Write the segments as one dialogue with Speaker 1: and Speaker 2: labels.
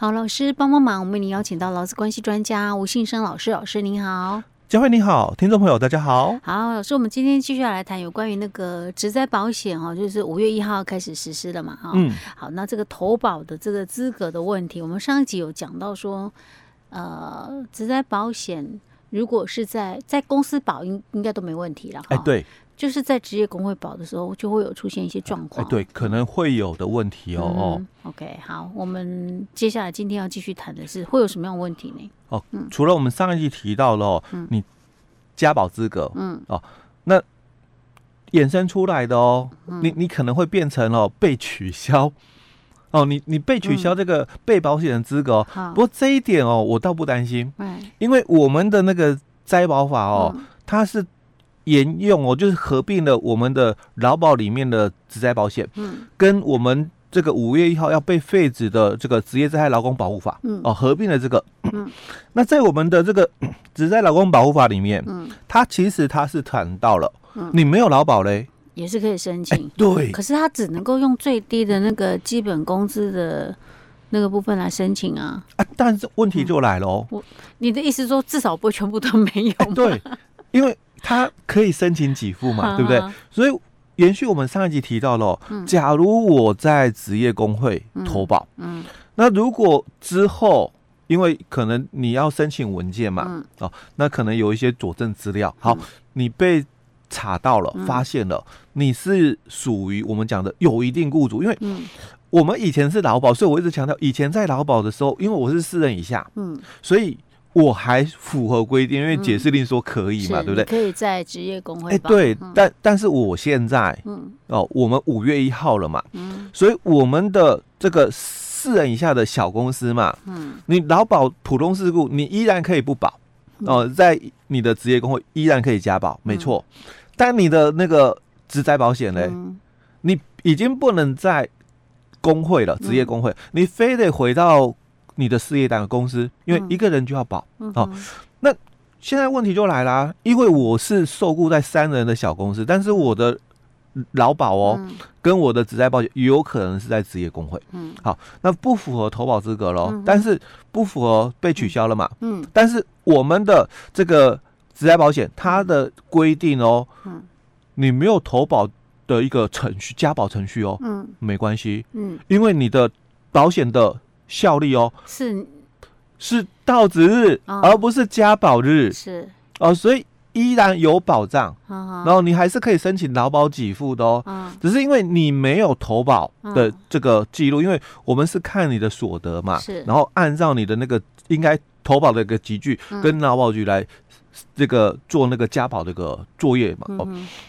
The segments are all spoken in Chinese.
Speaker 1: 好，老师帮帮忙，我们为您邀请到劳资关系专家吴信生老师，老师您好。
Speaker 2: 佳慧你好，听众朋友大家好。
Speaker 1: 好，老师，我们今天继续要来谈有关于那个职灾保险哈，就是五月一号开始实施的嘛哈。嗯。好，那这个投保的这个资格的问题，我们上一集有讲到说，呃，职灾保险如果是在在公司保应应该都没问题了。
Speaker 2: 哎，对。
Speaker 1: 就是在职业工会保的时候，就会有出现一些状况。
Speaker 2: 哎，对，可能会有的问题哦。
Speaker 1: ，OK，好，我们接下来今天要继续谈的是会有什么样的问题呢？
Speaker 2: 哦，嗯、除了我们上一集提到了、你加保资格，嗯，哦，那衍生出来的哦，嗯、你你可能会变成哦被取消，哦，你你被取消这个被保险的资格、哦。嗯、不过这一点哦，我倒不担心，嗯，因为我们的那个灾保法哦，嗯、它是。沿用哦，就是合并了我们的劳保里面的职灾保险，嗯，跟我们这个五月一号要被废止的这个职业灾害劳工保护法，嗯，哦，合并了这个，嗯，那在我们的这个 职灾劳工保护法里面，嗯，它其实它是谈到了，嗯，你没有劳保嘞，
Speaker 1: 也是可以申请，
Speaker 2: 欸、对，
Speaker 1: 可是它只能够用最低的那个基本工资的那个部分来申请啊，
Speaker 2: 啊，但是问题就来了哦，
Speaker 1: 我你的意思说至少不会全部都没有？
Speaker 2: 欸、对，因为。他可以申请给付嘛，对不对？所以延续我们上一集提到了，假如我在职业工会投保，嗯，那如果之后因为可能你要申请文件嘛，哦，那可能有一些佐证资料，好，你被查到了，发现了你是属于我们讲的有一定雇主，因为我们以前是劳保，所以我一直强调，以前在劳保的时候，因为我是四人以下，嗯，所以。我还符合规定，因为解释令说可以嘛，对不对？
Speaker 1: 可以在职业工会。
Speaker 2: 哎，对，但但是我现在，嗯，哦，我们五月一号了嘛，嗯，所以我们的这个四人以下的小公司嘛，嗯，你劳保普通事故，你依然可以不保，哦，在你的职业工会依然可以加保，没错。但你的那个职灾保险呢，你已经不能在工会了，职业工会，你非得回到。你的事业单位公司，因为一个人就要保、嗯、哦。那现在问题就来啦，因为我是受雇在三人的小公司，但是我的劳保哦，嗯、跟我的职业保险有可能是在职业工会。嗯，好，那不符合投保资格喽，嗯、但是不符合被取消了嘛。嗯，但是我们的这个职业保险它的规定哦，嗯，你没有投保的一个程序加保程序哦，嗯，没关系，嗯，因为你的保险的。效力哦，
Speaker 1: 是。
Speaker 2: 是到职日，哦、而不是加保日，
Speaker 1: 是。
Speaker 2: 哦，所以依然有保障，哦、然后你还是可以申请劳保给付的哦，哦只是因为你没有投保的这个记录，哦、因为我们是看你的所得嘛，是，然后按照你的那个应该投保的一个集聚，跟劳保局来这个做那个家保的一个作业嘛，哦，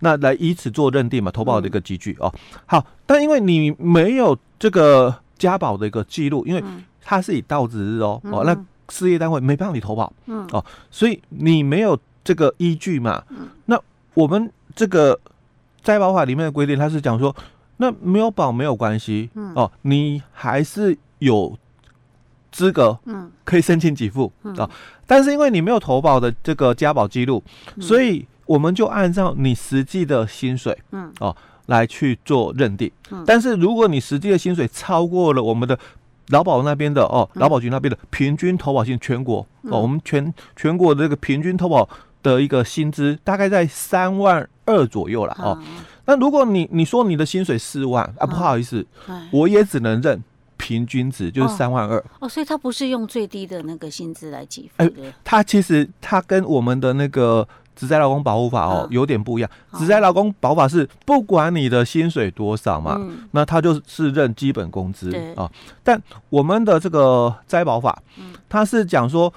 Speaker 2: 那来以此做认定嘛，投保的一个集聚、嗯、哦，好，但因为你没有这个。加保的一个记录，因为它是以到职日哦，嗯、哦，那事业单位没办法你投保，嗯，哦，所以你没有这个依据嘛，嗯，那我们这个灾保法里面的规定，它是讲说，那没有保没有关系，嗯，哦，你还是有资格，嗯，可以申请给付，嗯，哦，但是因为你没有投保的这个加保记录，嗯、所以我们就按照你实际的薪水，嗯，哦。来去做认定，但是如果你实际的薪水超过了我们的劳保那边的哦，劳保局那边的平均投保薪全国哦，我们全全国的这个平均投保的一个薪资大概在三万二左右了哦。那如果你你说你的薪水四万啊，不好意思，我也只能认平均值，就是三万二。
Speaker 1: 哦。所以它不是用最低的那个薪资来给付的，
Speaker 2: 它其实它跟我们的那个。职灾劳工保护法哦，有点不一样。职灾劳工保法是不管你的薪水多少嘛，嗯、那他就是认基本工资啊。但我们的这个灾保法，它是讲说，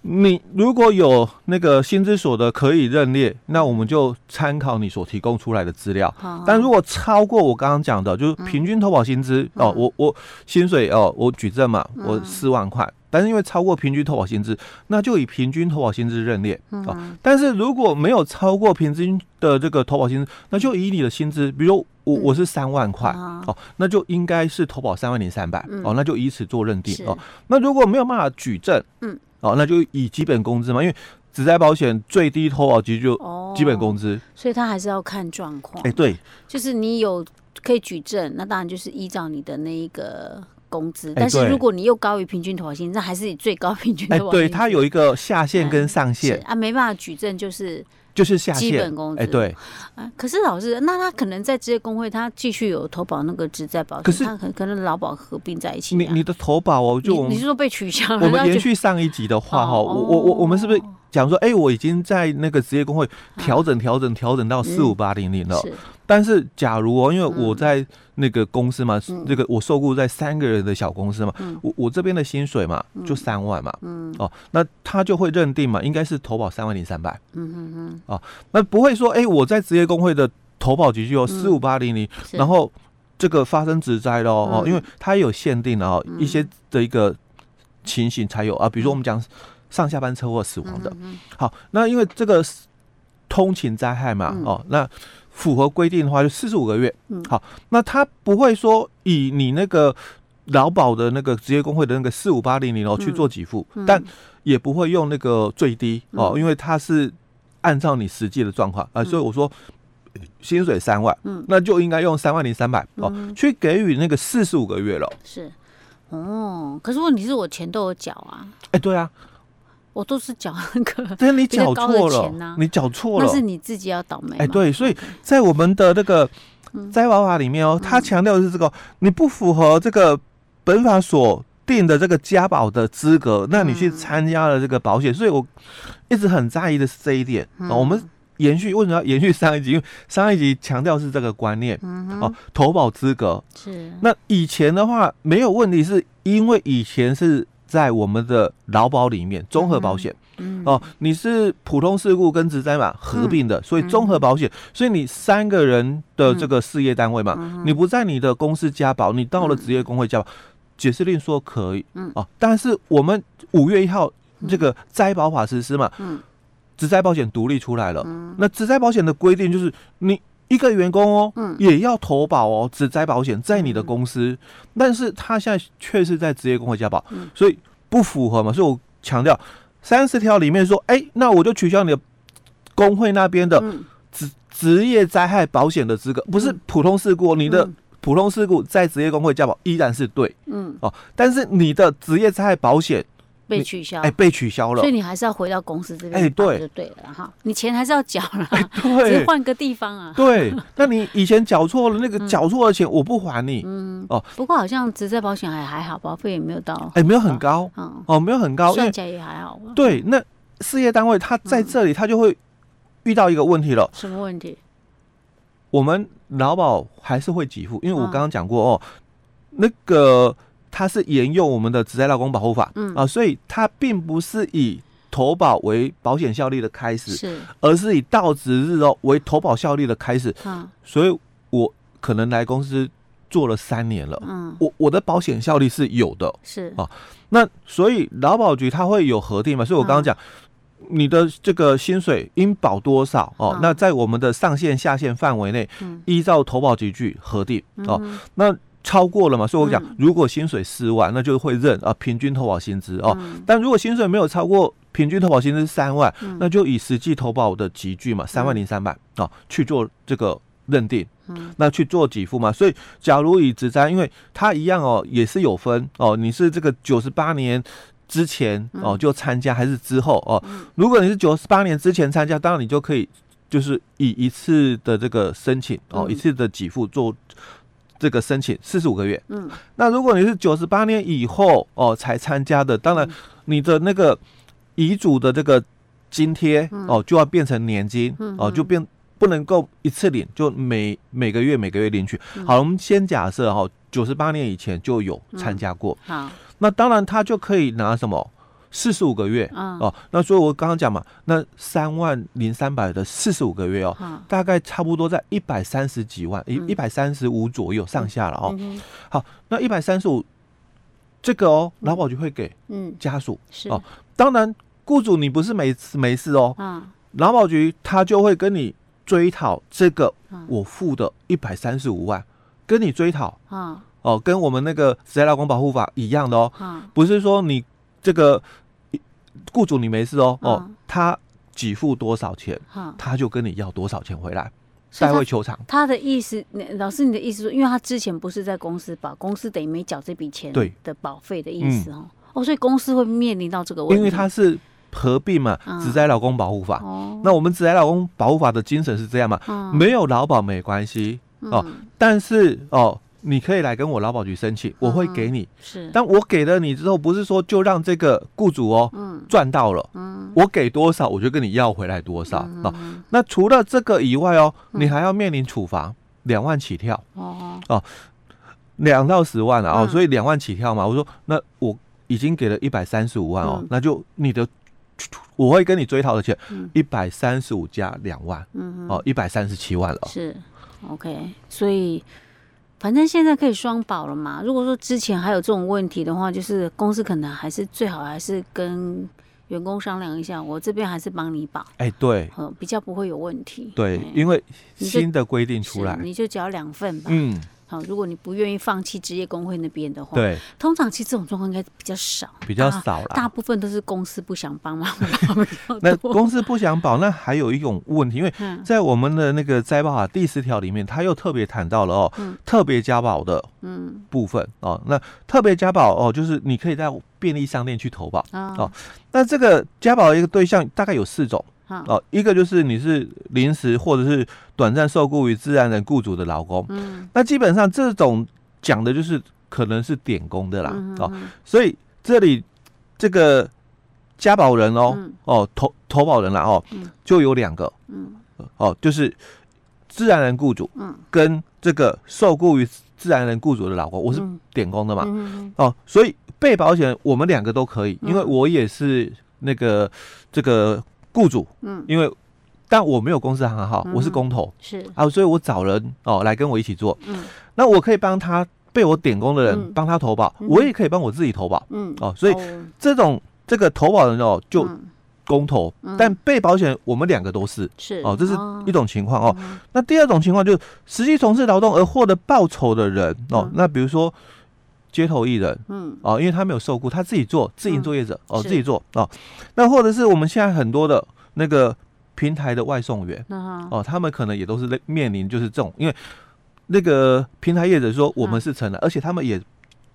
Speaker 2: 你如果有那个薪资所得可以认列，那我们就参考你所提供出来的资料。嗯、但如果超过我刚刚讲的，就是平均投保薪资、嗯、哦，我我薪水哦，我举证嘛，我四万块。但是因为超过平均投保薪资，那就以平均投保薪资认列、嗯、啊。但是如果没有超过平均的这个投保薪资，那就以你的薪资，比如我我是三万块哦、那就应该是投保三万零三百哦，那就以此做认定哦。那如果没有办法举证，嗯，哦、啊，那就以基本工资嘛，因为职灾保险最低投保级就基本工资、哦，
Speaker 1: 所以他还是要看状况。
Speaker 2: 哎，对，
Speaker 1: 就是你有可以举证，那当然就是依照你的那一个。工资，但是如果你又高于平均投保薪，那还是以最高平均投保薪资。
Speaker 2: 对，它有一个下限跟上限
Speaker 1: 啊，没办法举证，就是。
Speaker 2: 就是下限
Speaker 1: 基本工资，哎，
Speaker 2: 对，
Speaker 1: 啊，可是老师，那他可能在职业工会，他继续有投保那个职在保险，
Speaker 2: 可是
Speaker 1: 他可可能劳保合并在一起。
Speaker 2: 你你的投保哦，就
Speaker 1: 你是说被取消了？
Speaker 2: 我们延续上一集的话哈，我我我我们是不是讲说，哎，我已经在那个职业工会调整调整调整到四五八零零了？但是假如哦，因为我在那个公司嘛，这个我受雇在三个人的小公司嘛，我我这边的薪水嘛就三万嘛，哦，那他就会认定嘛，应该是投保三万零三百，嗯嗯嗯，哦，那不会说，哎，我在职业工会的投保局就有四五八零零，然后这个发生职灾喽哦，因为它有限定的哦，一些的一个情形才有啊，比如说我们讲上下班车祸死亡的，好，那因为这个通勤灾害嘛，哦，那。符合规定的话，就四十五个月。嗯，好，那他不会说以你那个劳保的那个职业工会的那个四五八零零哦去做给付，但也不会用那个最低哦，因为他是按照你实际的状况啊，所以我说薪水三万，嗯，那就应该用三万零三百哦去给予那个四十五个月了。
Speaker 1: 是，哦，可是问题是我钱都有缴啊。
Speaker 2: 哎、欸，对啊。
Speaker 1: 我都是缴那个，
Speaker 2: 但是你缴错了，你缴错了，
Speaker 1: 那是你自己要倒霉。
Speaker 2: 哎，对，所以在我们的那个灾保法里面哦，他强调的是这个，你不符合这个本法所定的这个加保的资格，那你去参加了这个保险，所以我一直很在意的是这一点。我们延续为什么要延续上一集？因为上一集强调是这个观念哦，投保资格是。那以前的话没有问题，是因为以前是。在我们的劳保里面，综合保险，嗯，哦，你是普通事故跟职灾嘛合并的，所以综合保险，所以你三个人的这个事业单位嘛，你不在你的公司加保，你到了职业工会加保，解释令说可以，嗯，哦，但是我们五月一号这个灾保法实施嘛，嗯，职灾保险独立出来了，那职灾保险的规定就是你。一个员工哦，嗯，也要投保哦，职灾保险在你的公司，嗯、但是他现在却是在职业工会加保，嗯、所以不符合嘛。所以我强调三十条里面说，哎、欸，那我就取消你的工会那边的职职业灾害保险的资格，不是普通事故，你的普通事故在职业工会加保依然是对，嗯。哦，但是你的职业灾害保险。
Speaker 1: 被取消，
Speaker 2: 哎，被取消了，
Speaker 1: 所以你还是要回到公司这边，哎，对，就对了哈，你钱还是要缴了，
Speaker 2: 对，
Speaker 1: 只是换个地方啊，
Speaker 2: 对，那你以前缴错了，那个缴错的钱我不还你，嗯，哦，
Speaker 1: 不过好像职灾保险还还好，保费也没有到，
Speaker 2: 哎，没有很高，哦，没有很高，
Speaker 1: 算起来也还好，
Speaker 2: 对，那事业单位他在这里，他就会遇到一个问题了，
Speaker 1: 什么问题？
Speaker 2: 我们劳保还是会给付，因为我刚刚讲过哦，那个。它是沿用我们的《职业劳工保护法》嗯啊，所以它并不是以投保为保险效力的开始，是，而是以到职日哦为投保效力的开始。嗯，所以我可能来公司做了三年了，嗯，我我的保险效力是有的，是啊。那所以劳保局它会有核定嘛？所以我刚刚讲，你的这个薪水应保多少哦？那在我们的上限下限范围内，依照投保级距核定哦。那超过了嘛？所以我讲，如果薪水四万，那就会认啊平均投保薪资哦。但如果薪水没有超过平均投保薪资三万，那就以实际投保的集聚嘛，三万零三百啊去做这个认定，那去做给付嘛。所以，假如以职灾，因为它一样哦，也是有分哦，你是这个九十八年之前哦就参加，还是之后哦？如果你是九十八年之前参加，当然你就可以就是以一次的这个申请哦，一次的给付做。这个申请四十五个月，嗯，那如果你是九十八年以后哦才参加的，当然你的那个遗嘱的这个津贴哦就要变成年金哦，就变不能够一次领，就每每个月每个月领取。好，我们先假设哈，九十八年以前就有参加过，好，那当然他就可以拿什么？四十五个月、嗯、哦，那所以我刚刚讲嘛，那三万零三百的四十五个月哦，嗯、大概差不多在一百三十几万，一一百三十五左右上下了哦。好，那一百三十五这个哦，劳保局会给嗯家属是。哦，当然雇主你不是没没事哦，嗯，劳保局他就会跟你追讨这个我付的一百三十五万，跟你追讨啊哦，跟我们那个职业劳工保护法一样的哦，嗯、不是说你。这个雇主你没事哦哦，他给付多少钱，他就跟你要多少钱回来代位求偿。
Speaker 1: 他的意思，老师，你的意思说，因为他之前不是在公司保，公司等于没缴这笔钱对的保费的意思哦。嗯、哦，所以公司会面临到这个问题，
Speaker 2: 因为他是合并嘛，职灾劳工保护法。哦、那我们职灾劳工保护法的精神是这样嘛？嗯、没有劳保没关系哦，嗯、但是哦。你可以来跟我劳保局申请，我会给你。是，但我给了你之后，不是说就让这个雇主哦，赚到了。嗯，我给多少，我就跟你要回来多少啊。那除了这个以外哦，你还要面临处罚，两万起跳。哦哦，两到十万了哦，所以两万起跳嘛。我说，那我已经给了一百三十五万哦，那就你的，我会跟你追讨的钱，一百三十五加两万，嗯哦，一百三十七万了。
Speaker 1: 是，OK，所以。反正现在可以双保了嘛。如果说之前还有这种问题的话，就是公司可能还是最好还是跟员工商量一下，我这边还是帮你保。
Speaker 2: 哎、欸，对，
Speaker 1: 比较不会有问题。
Speaker 2: 对，欸、因为新的规定出来，
Speaker 1: 你就缴两份吧。嗯。好，如果你不愿意放弃职业工会那边的话，对，通常其实这种状况应该比较少，
Speaker 2: 比较少了，
Speaker 1: 大部分都是公司不想帮忙。
Speaker 2: 那公司不想保，那还有一种问题，因为在我们的那个灾保法第十条里面，他又特别谈到了哦，特别加保的嗯。部分哦，那特别加保哦，就是你可以在便利商店去投保哦，那这个加保的一个对象大概有四种。哦，一个就是你是临时或者是短暂受雇于自然人雇主的劳工，嗯，那基本上这种讲的就是可能是点工的啦，嗯、哼哦，所以这里这个加保人哦，嗯、哦投投保人啦哦，嗯、就有两个，嗯，哦，就是自然人雇主，嗯，跟这个受雇于自然人雇主的老公，我是点工的嘛，哦，所以被保险我们两个都可以，因为我也是那个这个。雇主，嗯，因为但我没有公司行号，我是工头，是。啊，所以我找人哦来跟我一起做，嗯，那我可以帮他被我点工的人帮他投保，我也可以帮我自己投保，嗯，哦，所以这种这个投保人哦就工头，但被保险我们两个都是，是。哦，这是一种情况哦。那第二种情况就是实际从事劳动而获得报酬的人哦，那比如说街头艺人，嗯，哦，因为他没有受雇，他自己做自营作业者哦，自己做哦，那或者是我们现在很多的。那个平台的外送员，哦，他们可能也都是面临就是这种，因为那个平台业者说我们是成了，而且他们也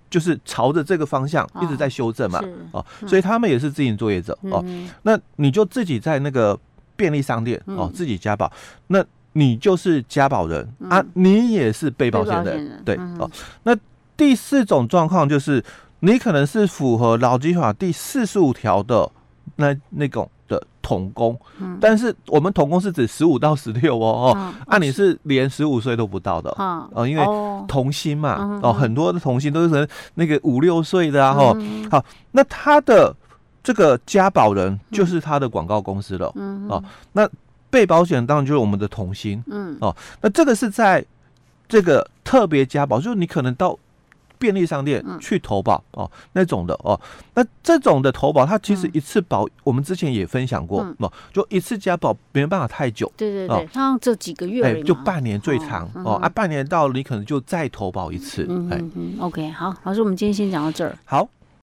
Speaker 2: 就是朝着这个方向一直在修正嘛，哦，所以他们也是自营作业者哦。那你就自己在那个便利商店哦，自己加保，那你就是加保人啊，你也是被保险人，对哦。那第四种状况就是你可能是符合劳基法第四十五条的那那种。的童工，但是我们童工是指十五到十六哦哦，啊你是连十五岁都不到的哦，因为童星嘛哦，很多的童星都是那个五六岁的啊哈，好，那他的这个加保人就是他的广告公司了哦，那被保险当然就是我们的童星，嗯。哦，那这个是在这个特别加保，就是你可能到。便利商店去投保哦，那种的哦，那这种的投保，它其实一次保，我们之前也分享过哦，就一次加保没办法太久，对对对，
Speaker 1: 像这几个月，哎，
Speaker 2: 就半年最长哦啊，半年到了你可能就再投保一次，
Speaker 1: 哎。嗯，OK，好，老师，我们今天先讲到这儿，
Speaker 2: 好。